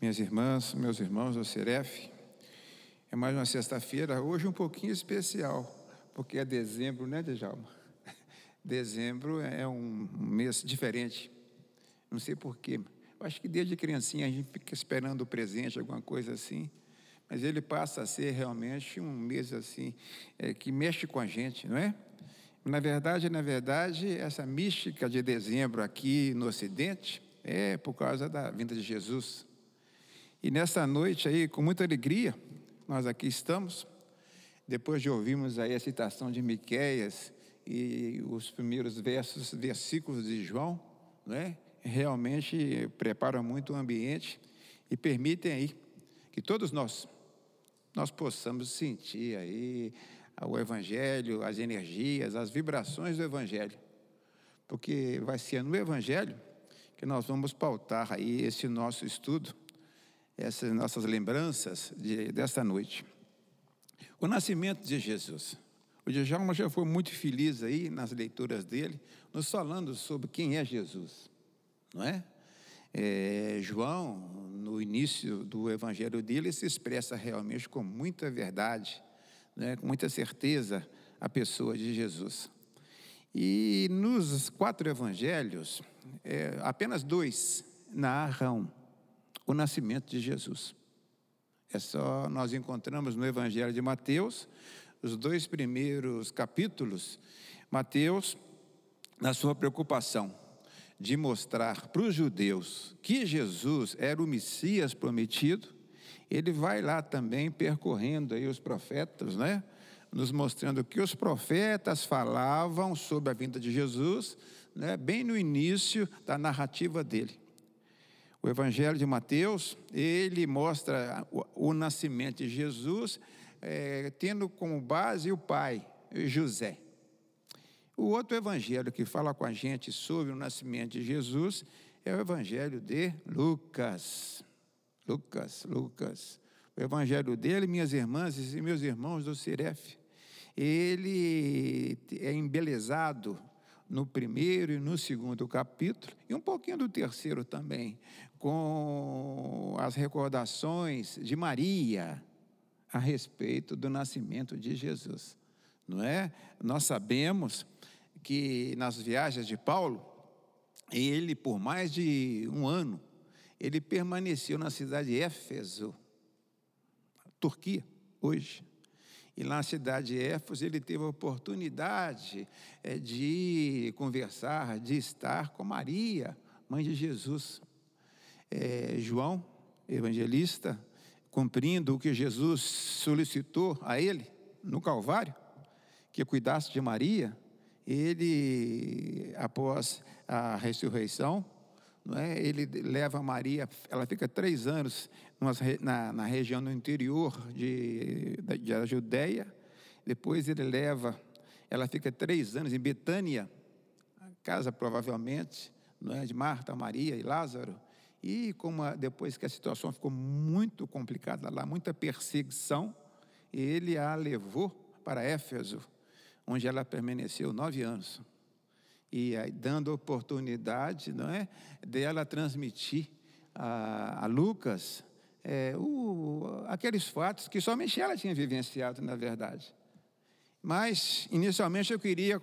minhas irmãs, meus irmãos do Seref. É mais uma sexta-feira, hoje um pouquinho especial, porque é dezembro, né, Djalma? Dezembro é um mês diferente. Não sei porquê. Acho que desde criancinha a gente fica esperando o presente, alguma coisa assim. Mas ele passa a ser realmente um mês assim, é, que mexe com a gente, não é? Na verdade, na verdade, essa mística de dezembro aqui no Ocidente é por causa da vinda de Jesus. E nessa noite aí, com muita alegria, nós aqui estamos, depois de ouvirmos aí a citação de Miqueias e os primeiros versos, versículos de João, não é? realmente preparam muito o ambiente e permitem aí que todos nós, nós possamos sentir aí o Evangelho, as energias, as vibrações do Evangelho. Porque vai ser no Evangelho que nós vamos pautar aí esse nosso estudo essas nossas lembranças de, desta noite. O nascimento de Jesus. O Djalma já foi muito feliz aí nas leituras dele, nos falando sobre quem é Jesus, não é? é? João, no início do evangelho dele, se expressa realmente com muita verdade, né, com muita certeza, a pessoa de Jesus. E nos quatro evangelhos, é, apenas dois narram o nascimento de Jesus. É só nós encontramos no Evangelho de Mateus, os dois primeiros capítulos, Mateus, na sua preocupação de mostrar para os judeus que Jesus era o Messias prometido, ele vai lá também percorrendo aí os profetas, né? Nos mostrando que os profetas falavam sobre a vinda de Jesus, né? Bem no início da narrativa dele. O Evangelho de Mateus, ele mostra o, o nascimento de Jesus, é, tendo como base o pai, José. O outro evangelho que fala com a gente sobre o nascimento de Jesus é o evangelho de Lucas. Lucas, Lucas. O evangelho dele, minhas irmãs e meus irmãos do Ciref, ele é embelezado no primeiro e no segundo capítulo, e um pouquinho do terceiro também, com as recordações de Maria a respeito do nascimento de Jesus. Não é? Nós sabemos que nas viagens de Paulo, ele por mais de um ano, ele permaneceu na cidade de Éfeso, Turquia, hoje. E lá na cidade de Éfeso, ele teve a oportunidade é, de conversar, de estar com Maria, mãe de Jesus. É, João, evangelista, cumprindo o que Jesus solicitou a ele no Calvário, que cuidasse de Maria, ele, após a ressurreição, não é? ele leva Maria, ela fica três anos na, na região no interior de, da, Judéia, depois ele leva, ela fica três anos em Betânia, casa provavelmente, não é, de Marta, Maria e Lázaro, e como a, depois que a situação ficou muito complicada lá, muita perseguição, ele a levou para Éfeso, onde ela permaneceu nove anos. E aí, dando oportunidade não é, dela transmitir a, a Lucas é, o, aqueles fatos que somente ela tinha vivenciado, na verdade. Mas, inicialmente, eu queria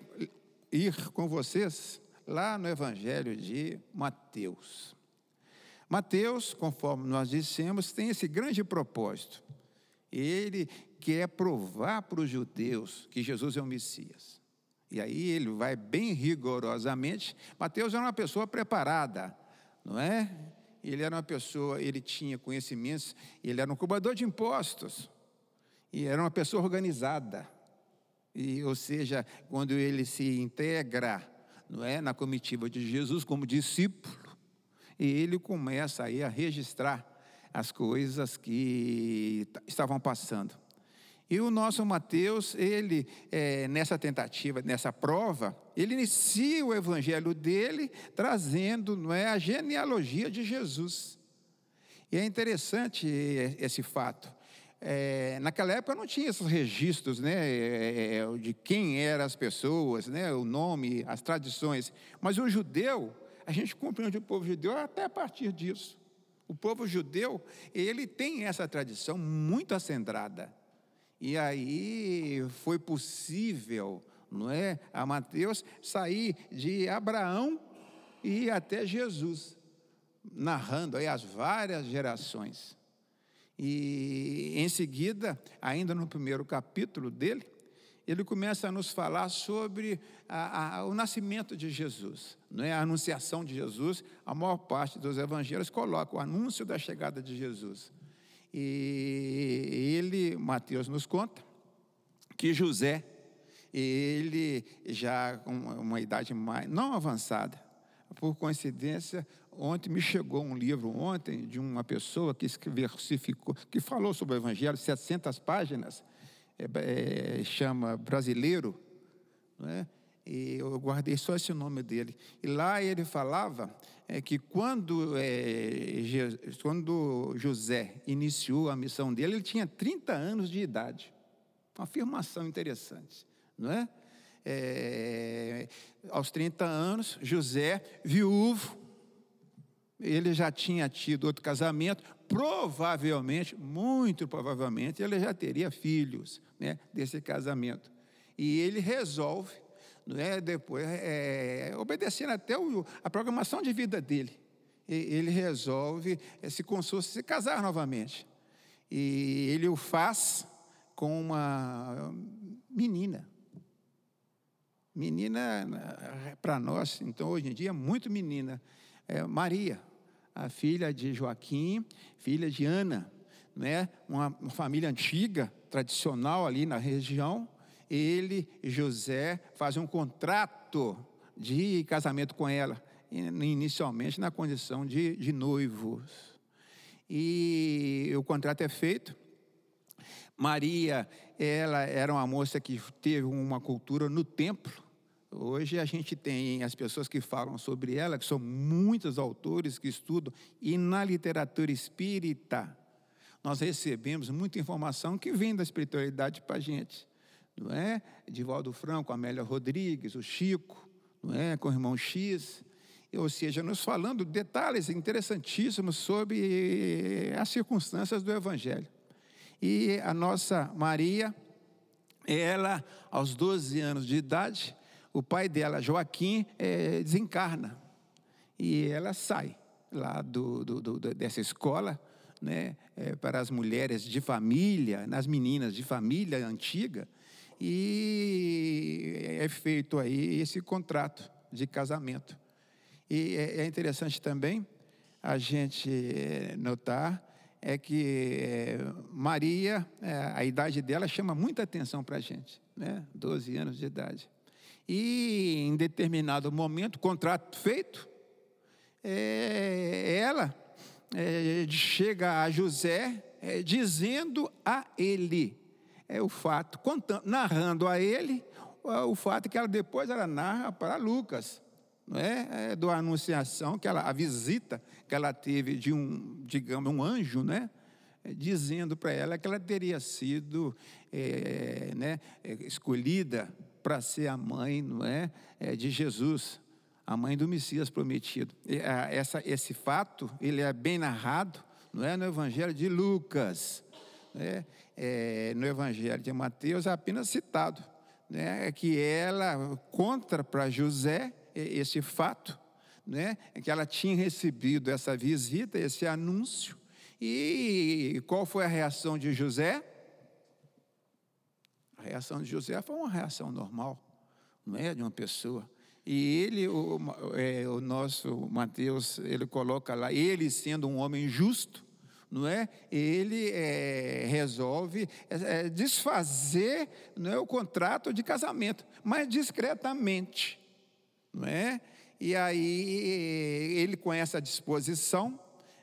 ir com vocês lá no Evangelho de Mateus. Mateus, conforme nós dissemos, tem esse grande propósito. Ele quer provar para os judeus que Jesus é o Messias. E aí ele vai bem rigorosamente. Mateus era uma pessoa preparada, não é? ele era uma pessoa, ele tinha conhecimentos, ele era um cobrador de impostos, e era uma pessoa organizada. E, ou seja, quando ele se integra não é, na comitiva de Jesus como discípulo, e ele começa aí a registrar as coisas que estavam passando. E o nosso Mateus, ele, é, nessa tentativa, nessa prova, ele inicia o evangelho dele trazendo não é, a genealogia de Jesus. E é interessante esse fato. É, naquela época não tinha esses registros né, é, é, de quem eram as pessoas, né, o nome, as tradições. Mas o judeu, a gente compreende o povo judeu até a partir disso. O povo judeu, ele tem essa tradição muito acendrada. E aí foi possível, não é, a Mateus sair de Abraão e até Jesus, narrando aí as várias gerações. E em seguida, ainda no primeiro capítulo dele, ele começa a nos falar sobre a, a, o nascimento de Jesus, não é? a anunciação de Jesus. A maior parte dos evangelhos coloca o anúncio da chegada de Jesus. E ele, Mateus nos conta, que José, ele já com uma idade mais, não avançada, por coincidência, ontem me chegou um livro ontem de uma pessoa que versificou, que falou sobre o Evangelho, 700 páginas, é, é, chama Brasileiro, não é? e eu guardei só esse nome dele. E lá ele falava é, que quando, é, quando José iniciou a missão dele, ele tinha 30 anos de idade. Uma afirmação interessante, não é? é aos 30 anos, José, viúvo, ele já tinha tido outro casamento, provavelmente, muito provavelmente, ele já teria filhos né, desse casamento. E ele resolve, não é, depois, é, obedecendo até o, a programação de vida dele, ele resolve é, se se casar novamente. E ele o faz com uma menina. Menina, para nós, então, hoje em dia, muito menina. É Maria, a filha de Joaquim, filha de Ana, né? uma, uma família antiga, tradicional ali na região. Ele, José, fazem um contrato de casamento com ela, inicialmente na condição de, de noivos. E o contrato é feito, Maria, ela era uma moça que teve uma cultura no templo. Hoje a gente tem as pessoas que falam sobre ela, que são muitos autores que estudam, e na literatura espírita, nós recebemos muita informação que vem da espiritualidade para a gente. Não é? Divaldo Franco, Amélia Rodrigues, o Chico, não é? com o irmão X, ou seja, nos falando detalhes interessantíssimos sobre as circunstâncias do Evangelho. E a nossa Maria, ela, aos 12 anos de idade, o pai dela, Joaquim, é, desencarna. E ela sai lá do, do, do dessa escola né, é, para as mulheres de família, nas meninas de família antiga, e é feito aí esse contrato de casamento. E é, é interessante também a gente é, notar é que é, Maria, a idade dela chama muita atenção para a gente, né? 12 anos de idade. E em determinado momento, contrato feito, é, ela é, chega a José é, dizendo a ele é o fato, contando, narrando a ele o fato que ela depois ela narra para Lucas não é? é do anunciação que ela, a visita que ela teve de um, digamos, um anjo, né? É, dizendo para ela que ela teria sido é, né, é, escolhida para ser a mãe, não é, é, de Jesus, a mãe do Messias prometido. E, a, essa, esse fato ele é bem narrado, não é, no Evangelho de Lucas, né? É, no Evangelho de Mateus é apenas citado, né? Que ela conta para José esse fato, né, que ela tinha recebido essa visita, esse anúncio, e qual foi a reação de José? Reação de José foi uma reação normal, não é de uma pessoa. E ele, o, é, o nosso Mateus, ele coloca lá, ele sendo um homem justo, não é? Ele é, resolve é, desfazer não é, o contrato de casamento, mas discretamente não é? E aí ele com essa disposição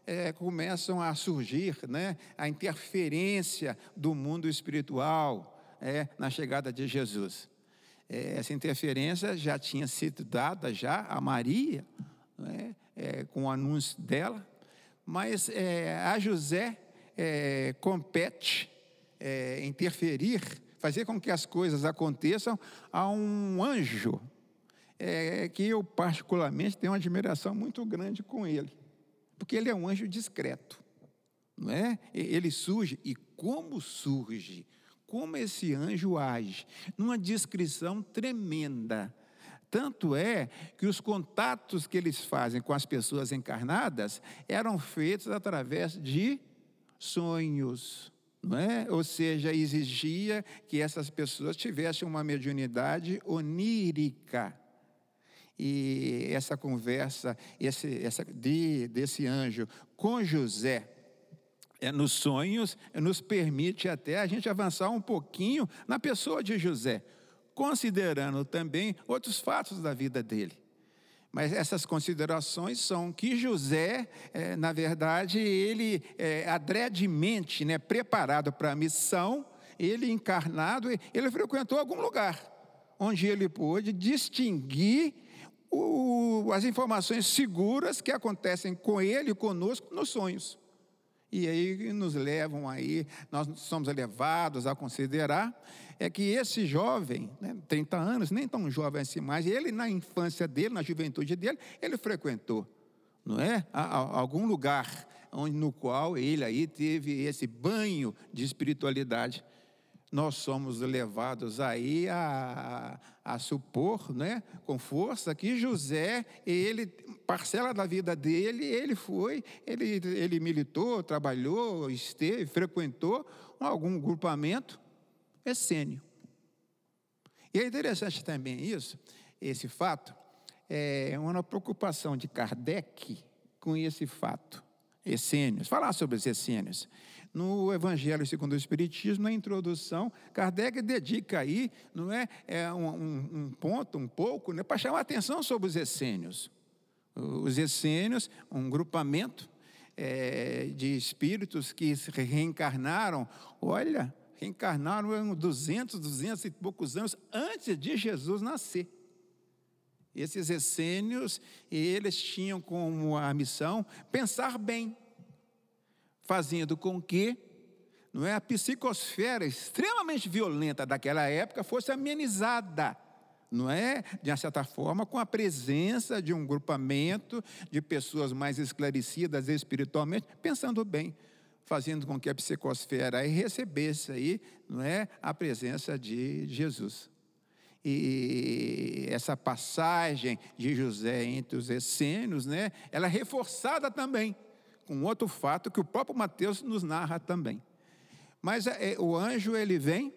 é, começam a surgir, né, a interferência do mundo espiritual é, na chegada de Jesus. É, essa interferência já tinha sido dada já a Maria, é? é, com o anúncio dela, mas é, a José é, compete interferir, fazer com que as coisas aconteçam a um anjo é, que eu particularmente tenho uma admiração muito grande com ele, porque ele é um anjo discreto, não é? Ele surge e como surge? Como esse anjo age? Numa descrição tremenda. Tanto é que os contatos que eles fazem com as pessoas encarnadas eram feitos através de sonhos, não é? Ou seja, exigia que essas pessoas tivessem uma mediunidade onírica. E essa conversa esse, essa, de, desse anjo com José nos sonhos nos permite até a gente avançar um pouquinho na pessoa de José, considerando também outros fatos da vida dele. Mas essas considerações são que José, é, na verdade, ele é, adredemente né, preparado para a missão, ele encarnado, ele frequentou algum lugar onde ele pôde distinguir o, as informações seguras que acontecem com ele conosco nos sonhos. E aí nos levam aí, nós somos levados a considerar é que esse jovem, né, 30 anos, nem tão jovem assim mais, ele na infância dele, na juventude dele, ele frequentou, não é? A, a, algum lugar onde, no qual ele aí teve esse banho de espiritualidade. Nós somos levados aí a, a, supor, né, com força, que José, ele, parcela da vida dele, ele foi, ele, ele militou, trabalhou, esteve, frequentou algum grupamento essênio. E é interessante também isso, esse fato, é uma preocupação de Kardec com esse fato, essênios, falar sobre os essênios. No Evangelho segundo o Espiritismo, na introdução, Kardec dedica aí, não é, é um, um, um ponto, um pouco, né, para chamar atenção sobre os essênios. Os essênios, um grupamento é, de espíritos que se reencarnaram, olha, reencarnaram 200, 200 e poucos anos antes de Jesus nascer. Esses essênios, eles tinham como a missão pensar bem, fazendo com que não é, a psicosfera extremamente violenta daquela época fosse amenizada, não é, de uma certa forma, com a presença de um grupamento de pessoas mais esclarecidas espiritualmente, pensando bem fazendo com que a psicosfera aí recebesse aí, não é, a presença de Jesus. E essa passagem de José entre os essênios, né, ela é reforçada também com outro fato que o próprio Mateus nos narra também. Mas é, o anjo ele vem,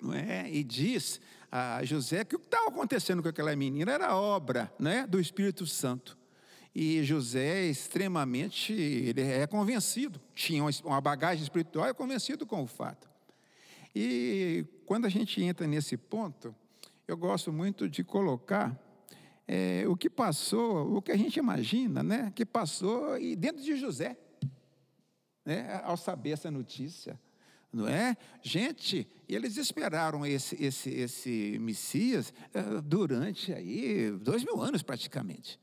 não é, e diz a José que o que estava acontecendo com aquela menina era obra, né, do Espírito Santo. E José é extremamente, ele é convencido, tinha uma bagagem espiritual, é convencido com o fato. E quando a gente entra nesse ponto, eu gosto muito de colocar é, o que passou, o que a gente imagina, né, que passou e dentro de José, né, ao saber essa notícia, não é? Gente, eles esperaram esse, esse, esse Messias é, durante aí dois mil anos praticamente.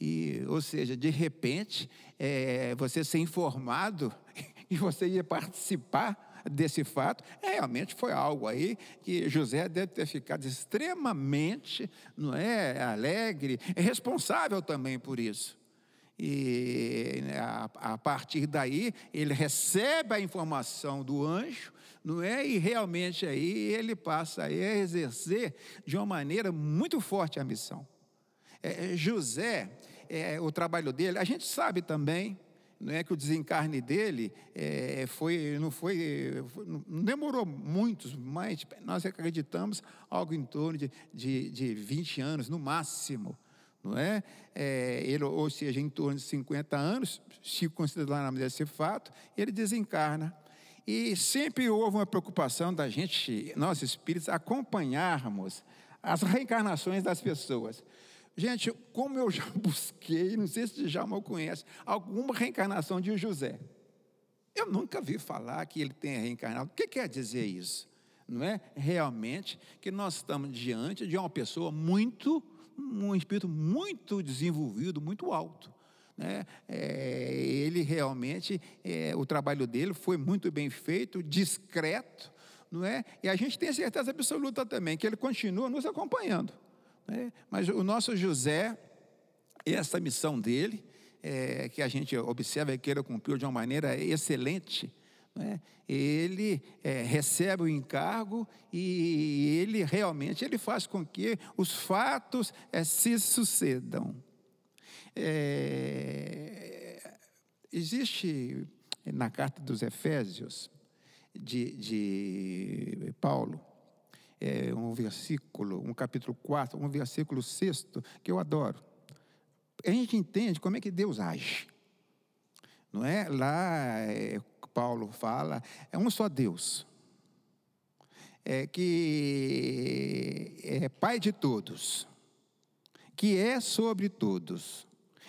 E, ou seja, de repente, é, você ser informado e você ia participar desse fato, é, realmente foi algo aí que José deve ter ficado extremamente, não é, alegre, é responsável também por isso. E né, a, a partir daí ele recebe a informação do anjo, não é? E realmente aí ele passa a exercer de uma maneira muito forte a missão. É, José, é, o trabalho dele, a gente sabe também, não é que o desencarne dele é, foi, não foi, não demorou muitos, mas nós acreditamos algo em torno de, de, de 20 anos, no máximo, não é? é? ele, ou seja, em torno de 50 anos, se considerarmos esse fato, ele desencarna. E sempre houve uma preocupação da gente, nós espíritos, acompanharmos as reencarnações das pessoas. Gente, como eu já busquei, não sei se já mal conhece, alguma reencarnação de José. Eu nunca vi falar que ele tenha reencarnado. O que quer dizer isso? Não é realmente que nós estamos diante de uma pessoa muito, um espírito muito desenvolvido, muito alto. Né? É, ele realmente, é, o trabalho dele foi muito bem feito, discreto, não é? E a gente tem certeza absoluta também que ele continua nos acompanhando. Né? Mas o nosso José, essa missão dele, é, que a gente observa e queira cumprir de uma maneira excelente, né? ele é, recebe o encargo e ele realmente ele faz com que os fatos é, se sucedam. É, existe na carta dos Efésios de, de Paulo é, um versículo, um capítulo 4, um versículo 6 que eu adoro. A gente entende como é que Deus age. Não é? Lá é, Paulo fala, é um só Deus. É que é Pai de todos, que é sobre todos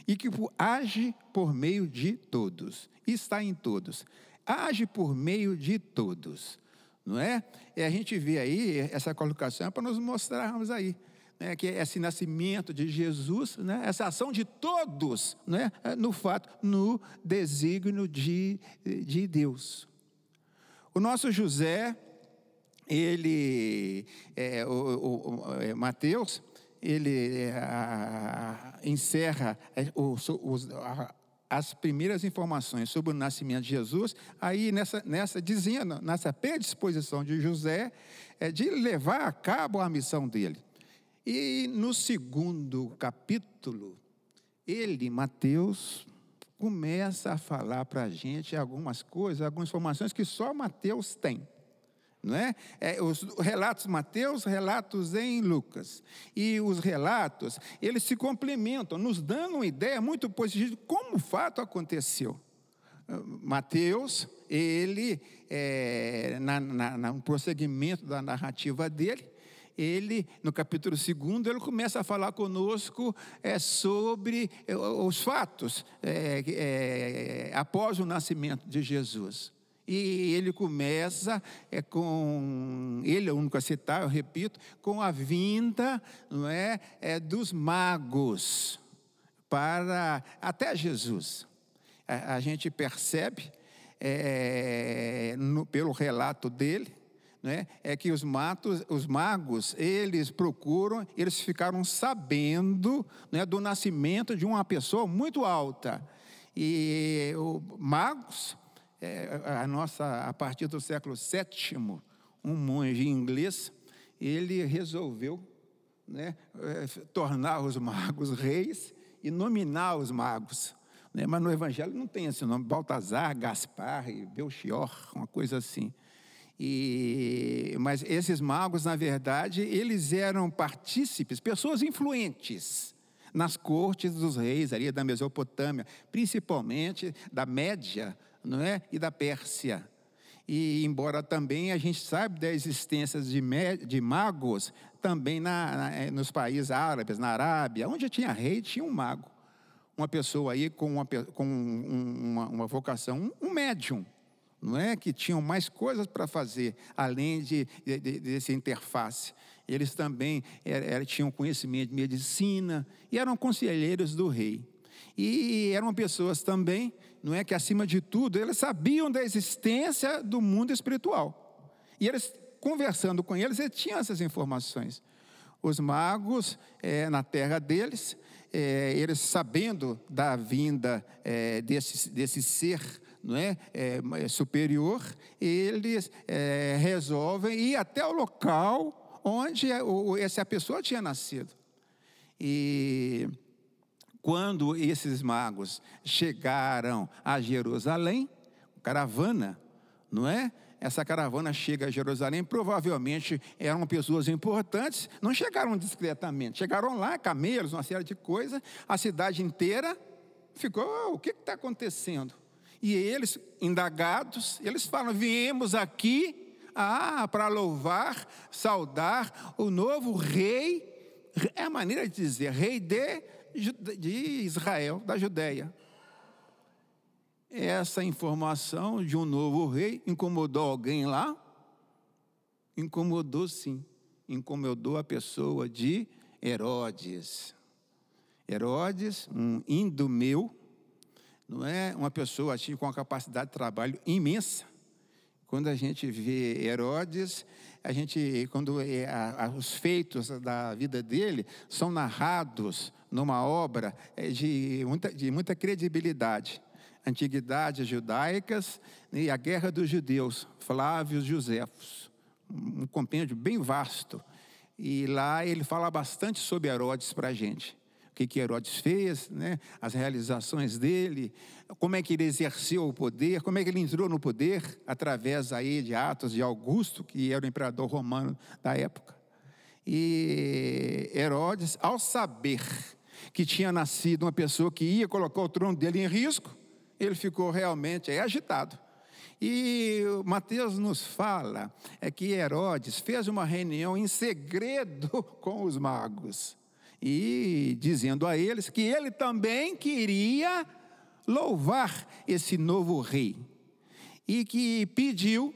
e que age por meio de todos, está em todos, age por meio de todos não é? E a gente vê aí essa colocação é para nos mostrarmos aí. Né, que esse nascimento de Jesus, né, essa ação de todos, né, no fato, no desígnio de, de Deus. O nosso José, ele, é, o, o, é, Mateus, ele é, a, encerra é, o, a, as primeiras informações sobre o nascimento de Jesus, aí nessa, nessa dizendo, nessa predisposição de José, é, de levar a cabo a missão dele. E no segundo capítulo, ele, Mateus, começa a falar para a gente algumas coisas, algumas informações que só Mateus tem não é? é? os relatos Mateus, relatos em Lucas. E os relatos, eles se complementam, nos dando uma ideia muito positiva de como o fato aconteceu. Mateus, ele, é, na, na, no prosseguimento da narrativa dele, ele, no capítulo 2, ele começa a falar conosco é, sobre é, os fatos é, é, após o nascimento de Jesus. E ele começa é, com, ele é o único a citar, eu repito, com a vinda não é, é dos magos para até Jesus. A, a gente percebe é, no, pelo relato dele, né, é que os, matos, os magos, eles procuram, eles ficaram sabendo né, do nascimento de uma pessoa muito alta. E os magos é, a nossa, a partir do século VII, um monge inglês, ele resolveu né, é, tornar os magos reis e nominar os magos. Né? Mas no Evangelho não tem esse nome, Baltazar, Gaspar e Belchior, uma coisa assim. E, mas esses magos, na verdade, eles eram partícipes, pessoas influentes nas cortes dos reis ali da Mesopotâmia, principalmente da Média, não é? e da Pérsia. E embora também a gente saiba da existência de, de magos também na, na, é, nos países árabes, na Arábia, onde tinha rei, tinha um mago. Uma pessoa aí com uma, com uma, uma vocação, um médium, não é? Que tinham mais coisas para fazer, além de, de, de, dessa interface. Eles também era, era, tinham conhecimento de medicina e eram conselheiros do rei. E eram pessoas também não é que acima de tudo eles sabiam da existência do mundo espiritual. E eles conversando com eles, eles tinham essas informações. Os magos é, na terra deles, é, eles sabendo da vinda é, desse, desse ser não é, é superior, eles é, resolvem ir até o local onde essa pessoa tinha nascido. E quando esses magos chegaram a Jerusalém, caravana, não é? Essa caravana chega a Jerusalém, provavelmente eram pessoas importantes, não chegaram discretamente, chegaram lá, camelos, uma série de coisas, a cidade inteira ficou, oh, o que está acontecendo? E eles, indagados, eles falam: viemos aqui ah, para louvar, saudar o novo rei, é a maneira de dizer, rei de de Israel, da Judéia. Essa informação de um novo rei incomodou alguém lá? Incomodou sim. Incomodou a pessoa de Herodes. Herodes, um meu, não é uma pessoa assim, com uma capacidade de trabalho imensa. Quando a gente vê Herodes, a gente, quando é, a, os feitos da vida dele são narrados numa obra eh, de muita, de muita credibilidade. Antiguidades judaicas e a Guerra dos Judeus, Flávio Josefos. Um compêndio bem vasto. E lá ele fala bastante sobre Herodes para a gente que, que Herodes fez, né? as realizações dele, como é que ele exerceu o poder, como é que ele entrou no poder através aí de Atos de Augusto, que era o imperador romano da época. E Herodes, ao saber que tinha nascido uma pessoa que ia colocar o trono dele em risco, ele ficou realmente agitado. E Mateus nos fala é que Herodes fez uma reunião em segredo com os magos e dizendo a eles que ele também queria louvar esse novo rei e que pediu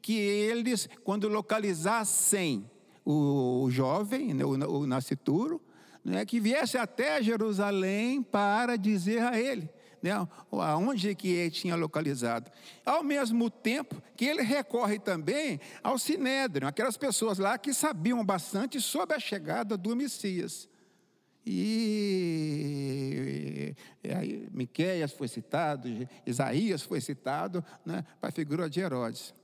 que eles, quando localizassem o, jovem, né, o, o nascituro, né, que viesse até Jerusalém para dizer a ele né, aonde que ele tinha localizado. Ao mesmo tempo que ele recorre também ao Sinédrio, aquelas pessoas lá que sabiam bastante sobre a chegada do Messias. E, aí Miqueias foi citado, Isaías foi citado né, para a figura de Herodes.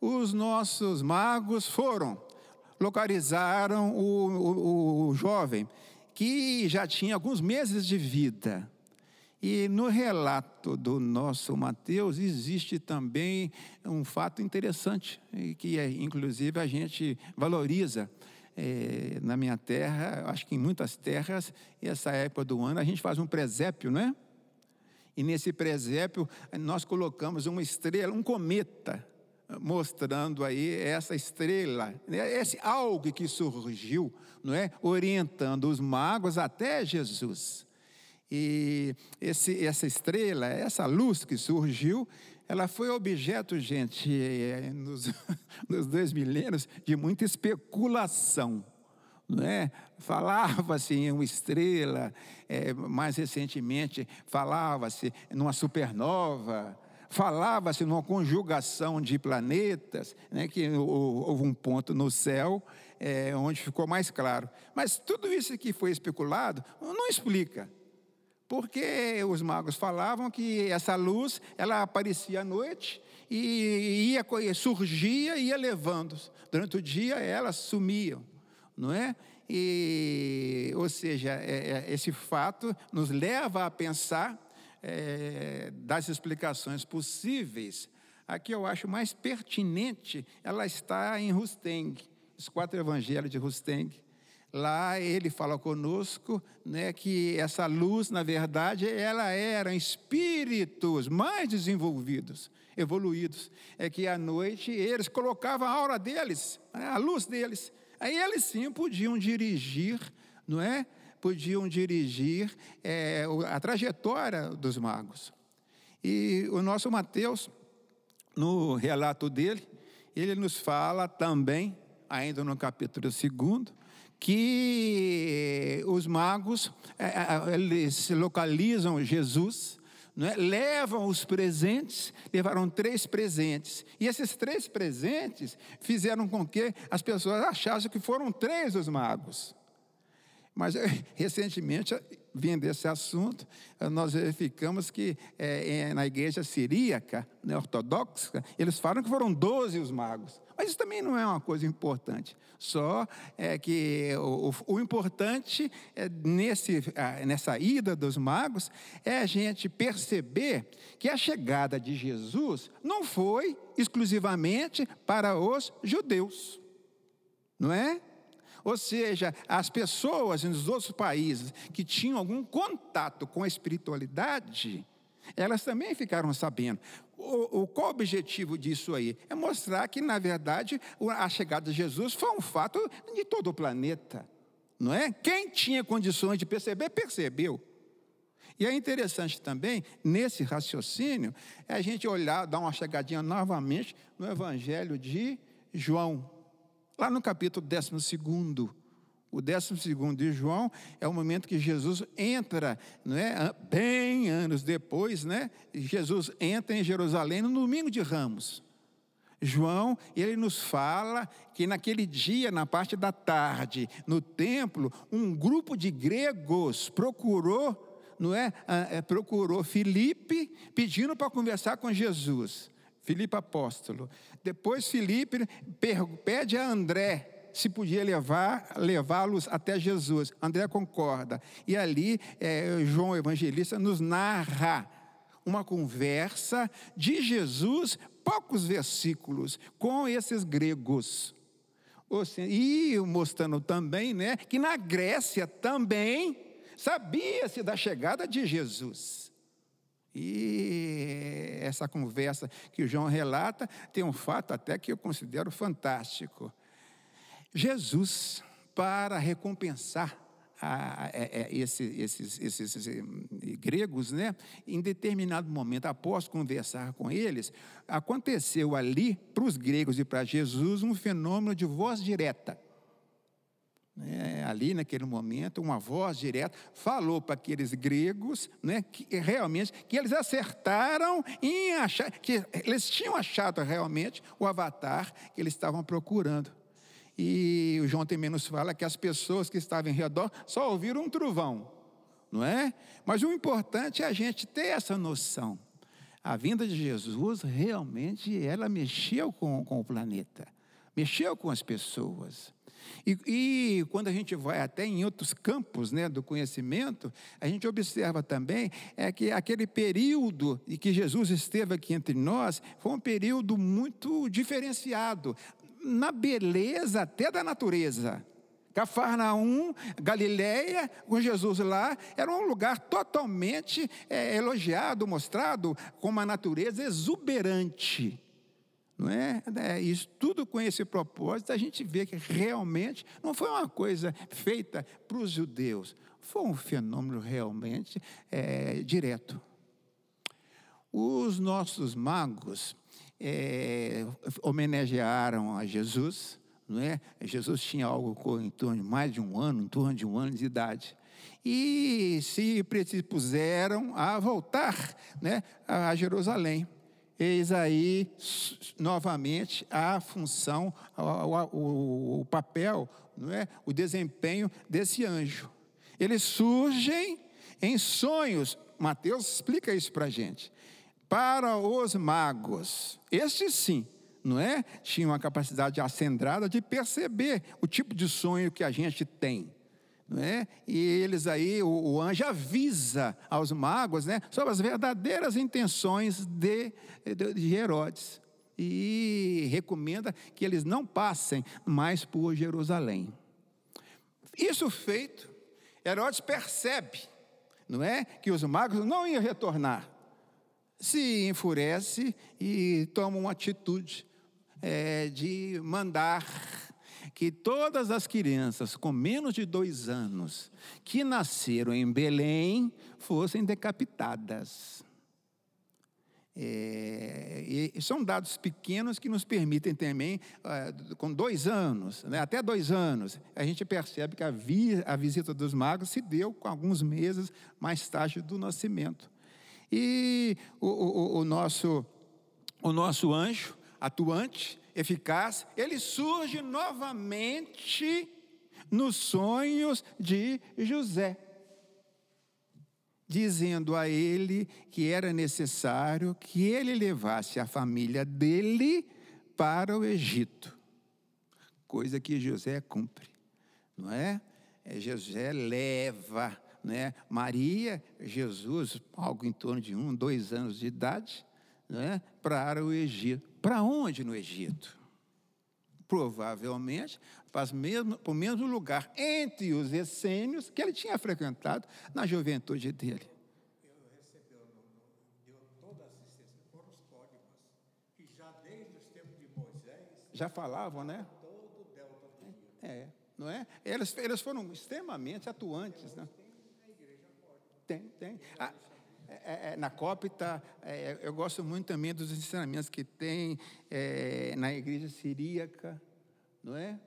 Os nossos magos foram, localizaram o, o, o jovem, que já tinha alguns meses de vida. E no relato do nosso Mateus existe também um fato interessante, que é, inclusive a gente valoriza é, na minha terra, acho que em muitas terras, essa época do ano, a gente faz um presépio, não é? E nesse presépio nós colocamos uma estrela, um cometa, mostrando aí essa estrela, né? esse algo que surgiu, não é? Orientando os magos até Jesus. E esse, essa estrela, essa luz que surgiu, ela foi objeto, gente, eh, nos, nos dois milênios, de muita especulação. É? Falava-se em uma estrela, é, mais recentemente falava-se numa supernova, falava-se numa conjugação de planetas, né, que houve um ponto no céu é, onde ficou mais claro. Mas tudo isso que foi especulado não explica. Porque os magos falavam que essa luz, ela aparecia à noite e ia, surgia e ia levando. Durante o dia elas sumiam, não é? E, ou seja, é, é, esse fato nos leva a pensar é, das explicações possíveis. Aqui eu acho mais pertinente, ela está em Rusteng, os quatro evangelhos de Rusteng. Lá ele fala conosco né, que essa luz, na verdade, ela era espíritos mais desenvolvidos, evoluídos. É que à noite eles colocavam a aura deles, né, a luz deles. Aí eles sim podiam dirigir, não é? Podiam dirigir é, a trajetória dos magos. E o nosso Mateus, no relato dele, ele nos fala também, ainda no capítulo 2, que os magos é, eles localizam Jesus, é? levam os presentes, levaram três presentes. E esses três presentes fizeram com que as pessoas achassem que foram três os magos. Mas recentemente, vindo esse assunto, nós verificamos que é, na igreja siríaca, né, ortodoxa, eles falam que foram doze os magos. Mas isso também não é uma coisa importante. Só é que o, o importante é nesse, nessa ida dos magos é a gente perceber que a chegada de Jesus não foi exclusivamente para os judeus, não é? Ou seja, as pessoas nos outros países que tinham algum contato com a espiritualidade, elas também ficaram sabendo. O, o, qual o objetivo disso aí? É mostrar que, na verdade, a chegada de Jesus foi um fato de todo o planeta. Não é? Quem tinha condições de perceber, percebeu. E é interessante também, nesse raciocínio, é a gente olhar, dar uma chegadinha novamente no Evangelho de João, lá no capítulo 12 o décimo segundo de João é o momento que Jesus entra, não é? bem anos depois, né? Jesus entra em Jerusalém no domingo de Ramos. João, ele nos fala que naquele dia, na parte da tarde, no templo, um grupo de gregos procurou, não é, ah, é procurou Filipe, pedindo para conversar com Jesus. Filipe apóstolo. Depois Filipe pede a André se podia levar, levá-los até Jesus. André concorda. E ali é, João Evangelista nos narra uma conversa de Jesus, poucos versículos, com esses gregos. E mostrando também né, que na Grécia também sabia-se da chegada de Jesus. E essa conversa que o João relata tem um fato até que eu considero fantástico. Jesus, para recompensar a, a, a, esses, esses, esses, esses, gregos, né? em determinado momento, após conversar com eles, aconteceu ali, para os gregos e para Jesus, um fenômeno de voz direta. É, ali naquele momento, uma voz direta falou para aqueles gregos, né, que realmente que eles acertaram em achar que eles tinham achado realmente o avatar que eles estavam procurando. E o João também nos fala que as pessoas que estavam em redor só ouviram um trovão, não é? Mas o importante é a gente ter essa noção. A vinda de Jesus realmente ela mexeu com, com o planeta, mexeu com as pessoas. E, e, quando a gente vai até em outros campos né, do conhecimento, a gente observa também é que aquele período em que Jesus esteve aqui entre nós foi um período muito diferenciado na beleza até da natureza. Cafarnaum, Galiléia, com Jesus lá, era um lugar totalmente é, elogiado, mostrado com uma natureza exuberante. Não é? é? Isso tudo com esse propósito, a gente vê que realmente não foi uma coisa feita para os judeus, foi um fenômeno realmente é, direto. Os nossos magos, é, homenagearam a Jesus, não é? Jesus tinha algo em torno de mais de um ano, em torno de um ano de idade. E se predispuseram a voltar né, a Jerusalém. Eis aí, novamente, a função, o, o, o papel, não é? o desempenho desse anjo. Eles surgem em sonhos. Mateus explica isso para a gente para os magos. Estes sim, não é? Tinham uma capacidade acendrada de perceber o tipo de sonho que a gente tem. Não é? E eles aí, o, o anjo avisa aos magos né, sobre as verdadeiras intenções de, de, de Herodes. E recomenda que eles não passem mais por Jerusalém. Isso feito, Herodes percebe, não é? Que os magos não iam retornar se enfurece e toma uma atitude é, de mandar que todas as crianças com menos de dois anos que nasceram em Belém fossem decapitadas. É, são dados pequenos que nos permitem também, uh, com dois anos, né, até dois anos, a gente percebe que a, vi, a visita dos magos se deu com alguns meses mais tarde do nascimento. E o, o, o, nosso, o nosso anjo, atuante, eficaz, ele surge novamente nos sonhos de José, dizendo a ele que era necessário que ele levasse a família dele para o Egito, coisa que José cumpre, não é? é José leva né? Maria, Jesus, algo em torno de um, dois anos de idade, né? para o Egito. Para onde no Egito? Provavelmente para, mesmo, para o mesmo lugar entre os essênios que ele tinha frequentado na juventude dele. já falavam, né? É, não é? Eles, eles foram extremamente atuantes, né? Tem, tem. Ah, é, é, é na Cópita, é, eu gosto muito também dos ensinamentos que tem é, na igreja siríaca, não é?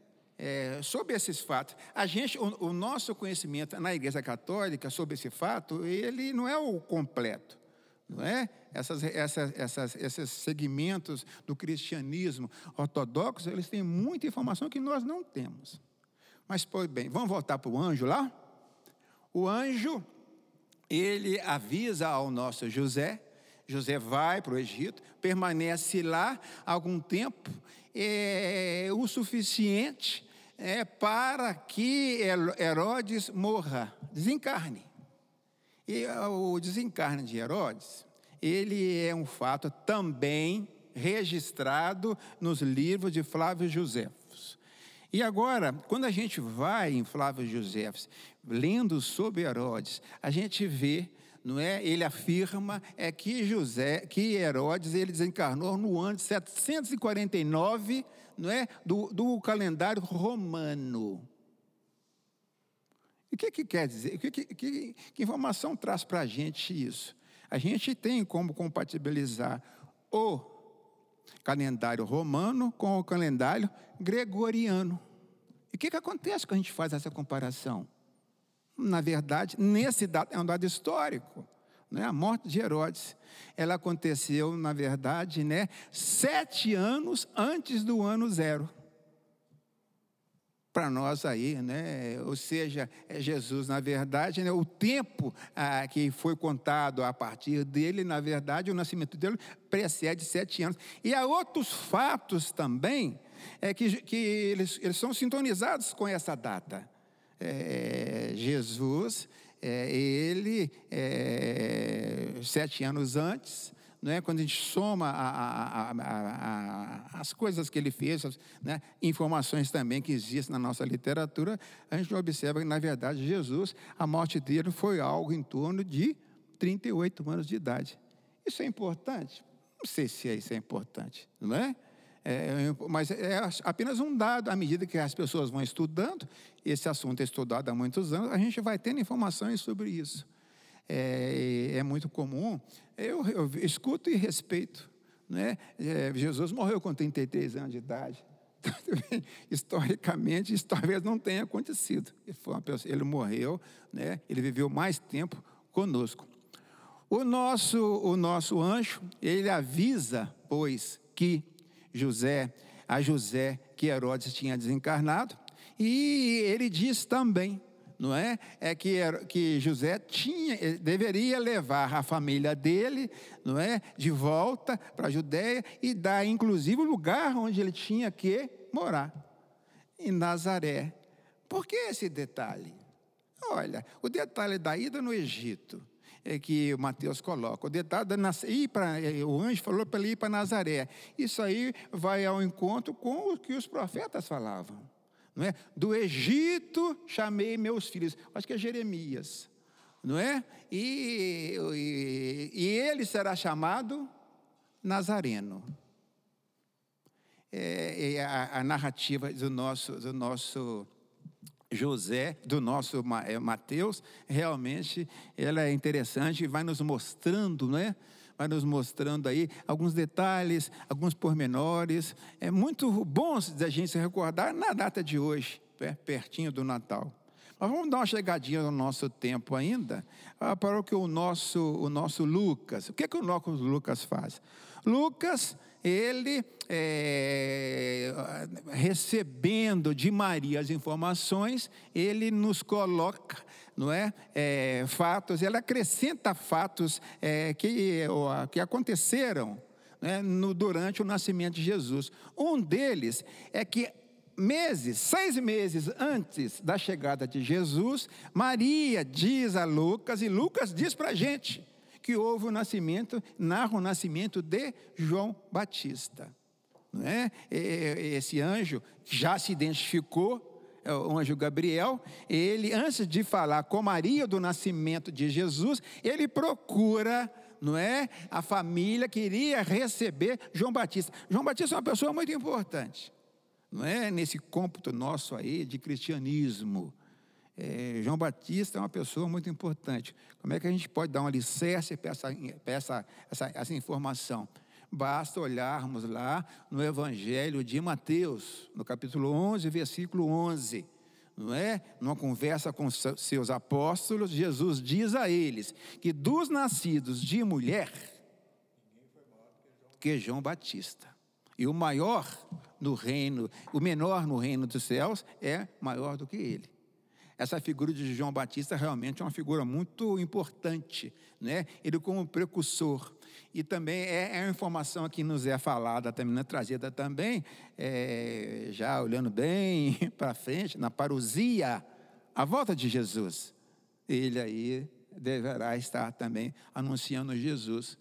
sobre esses fatos. A gente, o, o, nosso conhecimento na Igreja Católica sobre esse fato, ele não é o completo, não é? Essas, essas, essas, esses segmentos do cristianismo ortodoxo, eles têm muita informação que nós não temos. Mas, pois bem, vamos voltar para o anjo lá? O anjo, ele avisa ao nosso José, José vai para o Egito, permanece lá algum tempo, é, o suficiente é, para que Herodes morra, desencarne. E o desencarne de Herodes, ele é um fato também registrado nos livros de Flávio José. E agora, quando a gente vai em Flávio José, lendo sobre Herodes, a gente vê, não é? Ele afirma é que José, que Herodes, ele desencarnou no ano de 749, não é, do, do calendário romano. E o que, que quer dizer? Que, que, que, informação traz para a gente isso? A gente tem como compatibilizar o calendário romano com o calendário gregoriano. E o que, que acontece quando a gente faz essa comparação? Na verdade, nesse dado, é um dado histórico. Né? A morte de Herodes, ela aconteceu, na verdade, né, sete anos antes do ano zero para nós aí, né? Ou seja, é Jesus, na verdade, né? o tempo ah, que foi contado a partir dele, na verdade, o nascimento dele precede sete anos. E há outros fatos também é que, que eles, eles são sintonizados com essa data. É, Jesus, é, ele, é, sete anos antes, né, quando a gente soma a, a, a, as coisas que ele fez, né, informações também que existem na nossa literatura, a gente observa que, na verdade, Jesus, a morte dele foi algo em torno de 38 anos de idade. Isso é importante? Não sei se isso é importante, não é? É, mas é apenas um dado, à medida que as pessoas vão estudando, esse assunto é estudado há muitos anos, a gente vai tendo informações sobre isso é, é muito comum, eu, eu, escuto e respeito. Né? É, Jesus morreu com 33 anos de idade. Historicamente, isso talvez não tenha acontecido. Ele, pessoa, ele morreu, né? ele viveu mais tempo conosco. O nosso, o nosso anjo, ele avisa, pois, que José, a José, que Herodes tinha desencarnado, e ele diz também não é? É que, que José tinha, eh, deveria levar a família dele, não é? De volta para a Judéia e dar, inclusive, o lugar onde ele tinha que morar, em Nazaré. Por que esse detalhe? Olha, o detalhe da ida no Egito que o Mateus coloca. O detalhe ir para eh, o anjo falou para ele ir para Nazaré. Isso aí vai ao encontro com o que os profetas falavam não é? Do Egito chamei meus filhos. Acho que é Jeremias, não é? E, e, e ele será chamado Nazareno. É, é a, a, narrativa do nosso, do nosso José, do nosso é, Mateus, realmente ela é interessante e vai nos mostrando, não é? vai nos mostrando aí alguns detalhes, alguns pormenores, é muito bons da gente se recordar na data de hoje, pertinho do Natal. Mas vamos dar uma chegadinha no nosso tempo ainda, ah, para o que o nosso, o nosso Lucas, o que, é que o nosso Lucas faz? Lucas, ele é, recebendo de Maria as informações, ele nos coloca não é? é fatos, ela acrescenta fatos é, que, que aconteceram né, no, durante o nascimento de Jesus. Um deles é que meses, seis meses antes da chegada de Jesus, Maria diz a Lucas, e Lucas diz para a gente, que houve o nascimento, narra o nascimento de João Batista. Não é? Esse anjo já se identificou é, o anjo Gabriel, ele, antes de falar com Maria do nascimento de Jesus, ele procura, não é? A família queria receber João Batista. João Batista é uma pessoa muito importante, não é? Nesse cômputo nosso aí de cristianismo. É, João Batista é uma pessoa muito importante. Como é que a gente pode dar um alicerce para essa, essa, essa, essa informação? Basta olharmos lá no Evangelho de Mateus, no capítulo 11, versículo 11. não é? Numa conversa com seus apóstolos, Jesus diz a eles que dos nascidos de mulher, que João Batista. E o maior no reino, o menor no reino dos céus é maior do que ele. Essa figura de João Batista realmente é uma figura muito importante, né? Ele como precursor. E também é, é uma informação que nos é falada, também, né? trazida também, é, já olhando bem para frente, na parousia, a volta de Jesus. Ele aí deverá estar também anunciando Jesus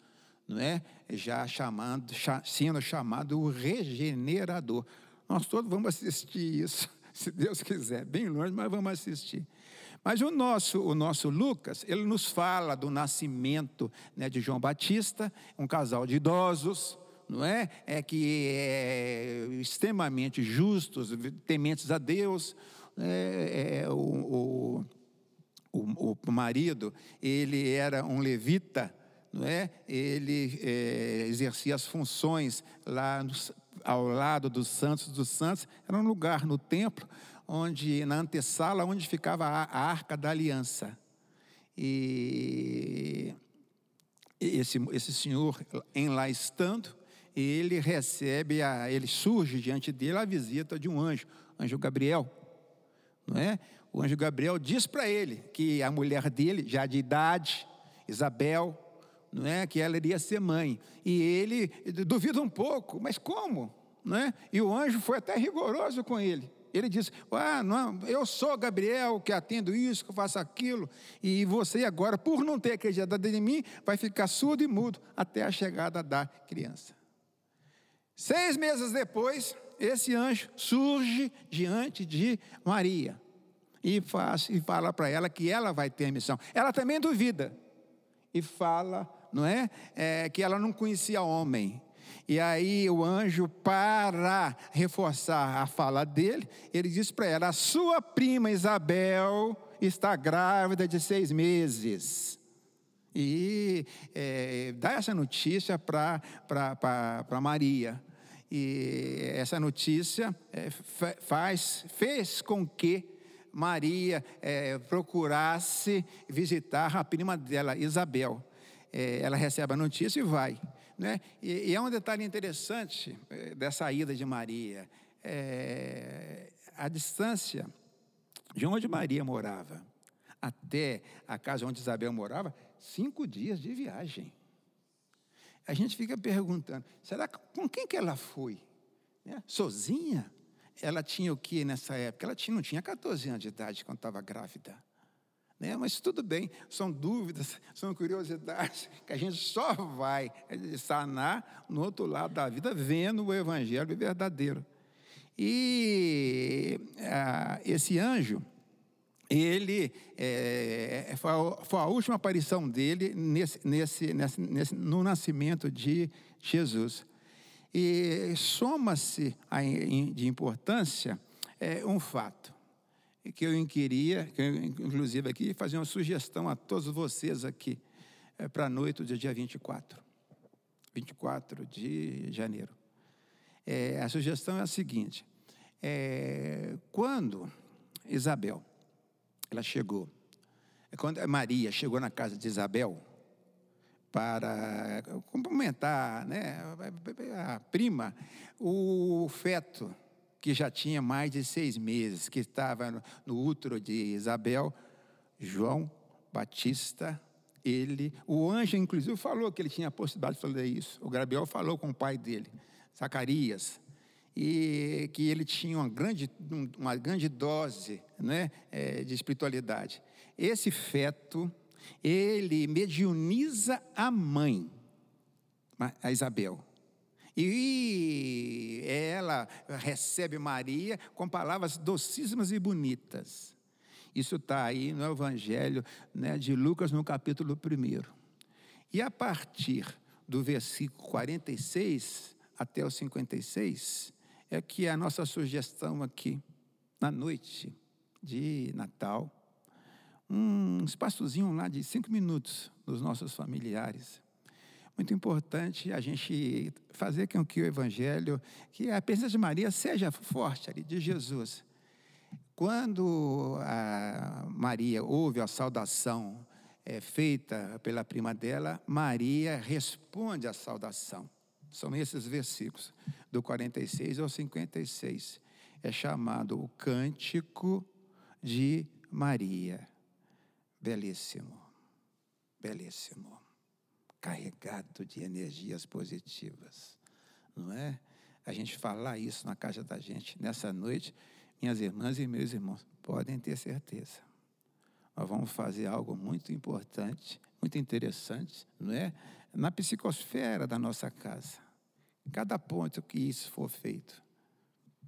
não é? Já chamando, sendo chamado o regenerador. Nós todos vamos assistir isso, se Deus quiser, bem longe, mas vamos assistir. Mas o nosso, o nosso Lucas, ele nos fala do nascimento né, de João Batista, um casal de idosos, não é? É que é extremamente justos, tementes a Deus. É, é, o, o, o, o marido, ele era um levita, não é? ele é, exercia as funções lá no, ao lado dos santos dos santos, era um lugar no templo, onde na antessala, onde ficava a, arca da aliança. E esse, esse senhor, em lá estando, ele recebe, a, ele surge diante dele a visita de um anjo, anjo Gabriel, não é? O anjo Gabriel diz para ele que a mulher dele, já de idade, Isabel, não é que ela iria ser mãe. E ele duvida um pouco, mas como? Não é? E o anjo foi até rigoroso com ele. Ele disse: Ah, não, eu sou Gabriel que atendo isso, que faço aquilo, e você agora, por não ter acreditado em mim, vai ficar surdo e mudo até a chegada da criança. Seis meses depois, esse anjo surge diante de Maria e, faz, e fala para ela que ela vai ter missão. Ela também duvida e fala não é? é? Que ela não conhecia homem. E aí o anjo, para reforçar a fala dele, ele diz para ela: a sua prima Isabel está grávida de seis meses. E é, dá essa notícia para Maria. E essa notícia é, faz, fez com que Maria é, procurasse visitar a prima dela, Isabel é, ela recebe a notícia e vai. Né? E, e é um detalhe interessante é, dessa ida de Maria. É, a distância de onde Maria morava até a casa onde Isabel morava, cinco dias de viagem. A gente fica perguntando, será que, com quem que ela foi? Né? Sozinha? Ela tinha o que nessa época? Ela tinha, não tinha 14 anos de idade quando estava grávida. Né? Mas tudo bem, são dúvidas, são curiosidades que a gente só vai sanar no outro lado da vida, vendo o Evangelho verdadeiro. E ah, esse anjo, ele é, foi, a, foi, a, última aparição dele nesse, nesse, nesse, no nascimento de Jesus. E soma-se de importância é, um fato que eu queria, que eu, inclusive aqui, fazer uma sugestão a todos vocês aqui é, para a noite do dia 24. 24 de janeiro. É, a sugestão é a seguinte: é, quando Isabel ela chegou, é quando Maria chegou na casa de Isabel para cumprimentar né, a prima, o feto que já tinha mais de seis meses, que estava no, útero de Isabel, João Batista, ele, o anjo inclusive falou que ele tinha a possibilidade de fazer isso. O Gabriel falou com o pai dele, Zacarias, e que ele tinha uma grande, uma grande dose né, é, de espiritualidade. Esse feto, ele mediuniza a mãe, a Isabel. E ela recebe Maria com palavras docíssimas e bonitas. Isso está aí no Evangelho né, de Lucas, no capítulo 1. E a partir do versículo 46 até o 56, é que a nossa sugestão aqui, na noite de Natal, um espaçozinho lá de cinco minutos dos nossos familiares muito importante a gente fazer com que o Evangelho, que a presença de Maria seja forte ali, de Jesus. Quando a Maria ouve a saudação é, feita pela prima dela, Maria responde à saudação. São esses versículos, do 46 ao 56. É chamado o Cântico de Maria. Belíssimo, belíssimo. Carregado de energias positivas, não é? A gente falar isso na casa da gente nessa noite, minhas irmãs e meus irmãos, podem ter certeza. Nós vamos fazer algo muito importante, muito interessante, não é? Na psicosfera da nossa casa. Cada ponto que isso for feito,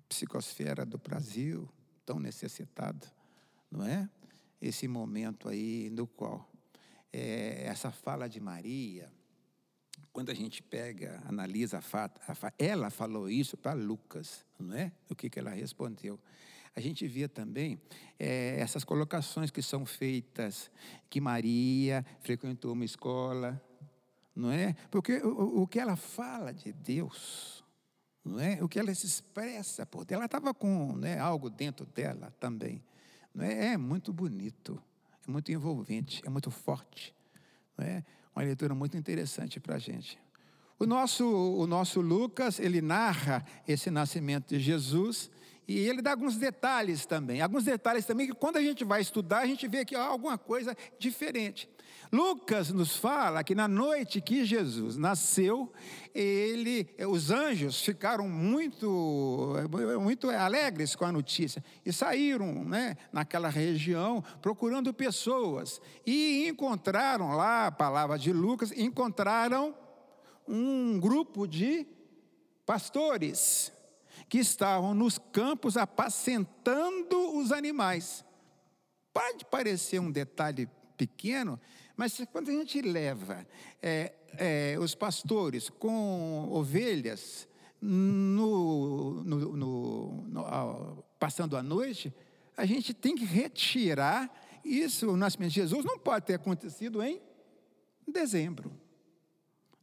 psicosfera do Brasil, tão necessitado, não é? Esse momento aí no qual é, essa fala de Maria, quando a gente pega, analisa a fato, a, ela falou isso para Lucas, não é? O que, que ela respondeu? A gente vê também é, essas colocações que são feitas, que Maria frequentou uma escola, não é? Porque o, o que ela fala de Deus, não é? O que ela se expressa por ela estava com né, algo dentro dela também, não é? É muito bonito, é muito envolvente, é muito forte, é? Uma leitura muito interessante para a gente. O nosso, o nosso Lucas, ele narra esse nascimento de Jesus e ele dá alguns detalhes também. Alguns detalhes também que quando a gente vai estudar, a gente vê que há alguma coisa diferente. Lucas nos fala que na noite que Jesus nasceu, ele, os anjos ficaram muito, muito alegres com a notícia e saíram né, naquela região procurando pessoas e encontraram lá, a palavra de Lucas, encontraram um grupo de pastores que estavam nos campos apacentando os animais. Pode parecer um detalhe pequeno, mas quando a gente leva é, é, os pastores com ovelhas no, no, no, passando a noite, a gente tem que retirar isso. O nascimento de Jesus não pode ter acontecido em dezembro.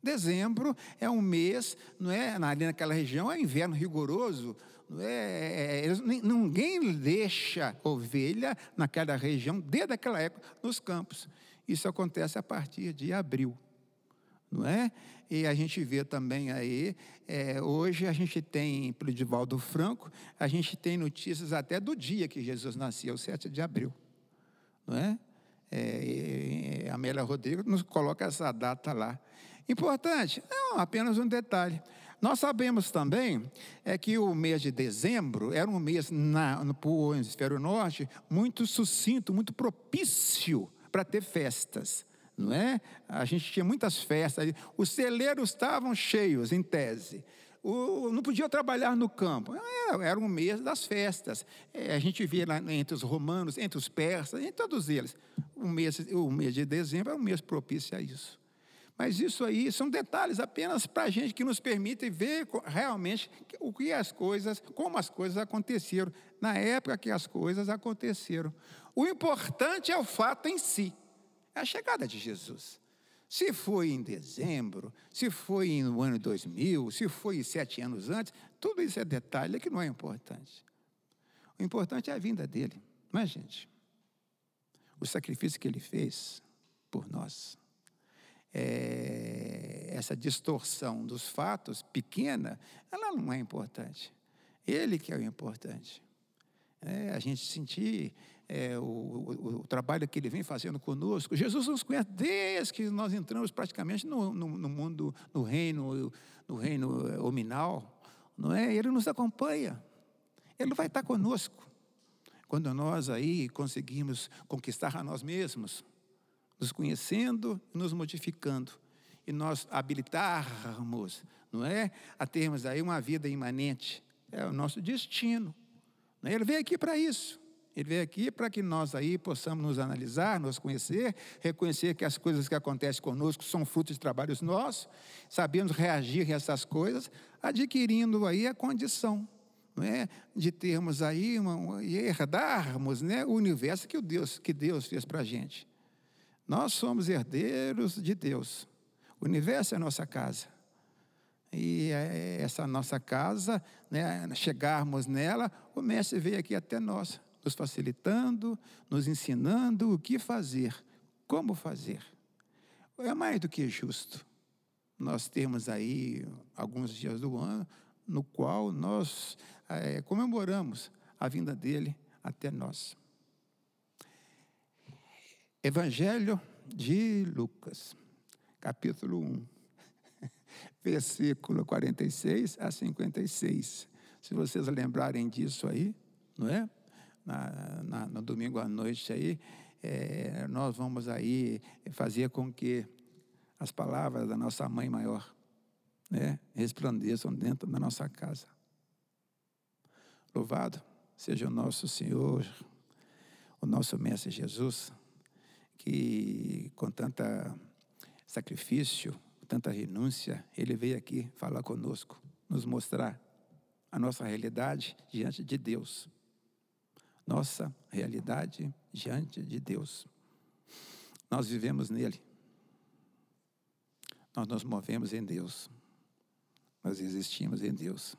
Dezembro é um mês, não é? Ali naquela região é inverno rigoroso. Não é? Eles, ninguém deixa ovelha naquela região, desde aquela época, nos campos. Isso acontece a partir de abril, não é? E a gente vê também aí, é, hoje a gente tem, pelo Divaldo Franco, a gente tem notícias até do dia que Jesus nasceu, 7 de abril, não é? é a Amélia Rodrigues nos coloca essa data lá. Importante? Não, apenas um detalhe. Nós sabemos também é que o mês de dezembro era um mês na, no, hemisfério norte muito sucinto, muito propício para ter festas, não é? A gente tinha muitas festas, os celeiros estavam cheios, em tese. O, não podia trabalhar no campo. Era, era um mês das festas. É, a gente via lá entre os romanos, entre os persas, em todos eles. O mês, o mês de dezembro é um mês propício a isso. Mas isso aí são detalhes apenas para a gente que nos permitem ver realmente o que as coisas, como as coisas aconteceram, na época que as coisas aconteceram. O importante é o fato em si, é a chegada de Jesus. Se foi em dezembro, se foi no ano 2000, se foi sete anos antes, tudo isso é detalhe que não é importante. O importante é a vinda dele, não é, gente? O sacrifício que ele fez por nós. É, essa distorção dos fatos pequena, ela não é importante. Ele que é o importante. É, a gente sentir é, o, o, o, trabalho que ele vem fazendo conosco. Jesus nos conhece desde que nós entramos praticamente no, no, no mundo, no reino, no reino hominal, não é? Ele nos acompanha. Ele vai estar conosco. Quando nós aí conseguimos conquistar a nós mesmos, nos conhecendo e nos modificando, e nós habilitarmos, não é? A termos aí uma vida imanente, é o nosso destino. É? Ele veio aqui para isso. Ele veio aqui para que nós aí possamos nos analisar, nos conhecer, reconhecer que as coisas que acontecem conosco são frutos de trabalhos nossos, sabemos reagir a essas coisas, adquirindo aí a condição é, de termos aí uma, e herdarmos né, o universo que, o Deus, que Deus fez para a gente. Nós somos herdeiros de Deus. O universo é a nossa casa. E é essa nossa casa, né, chegarmos nela, o mestre veio aqui até nós nos facilitando, nos ensinando o que fazer, como fazer. É mais do que justo nós temos aí alguns dias do ano no qual nós é, comemoramos a vinda dele até nós. Evangelho de Lucas, capítulo 1, versículo 46 a 56. Se vocês lembrarem disso aí, não é? Na, na, no domingo à noite aí, é, nós vamos aí fazer com que as palavras da nossa mãe maior né, resplandeçam dentro da nossa casa. Louvado seja o nosso Senhor, o nosso Mestre Jesus, que com tanta sacrifício, tanta renúncia, ele veio aqui falar conosco, nos mostrar a nossa realidade diante de Deus. Nossa realidade diante de Deus. Nós vivemos nele. Nós nos movemos em Deus. Nós existimos em Deus.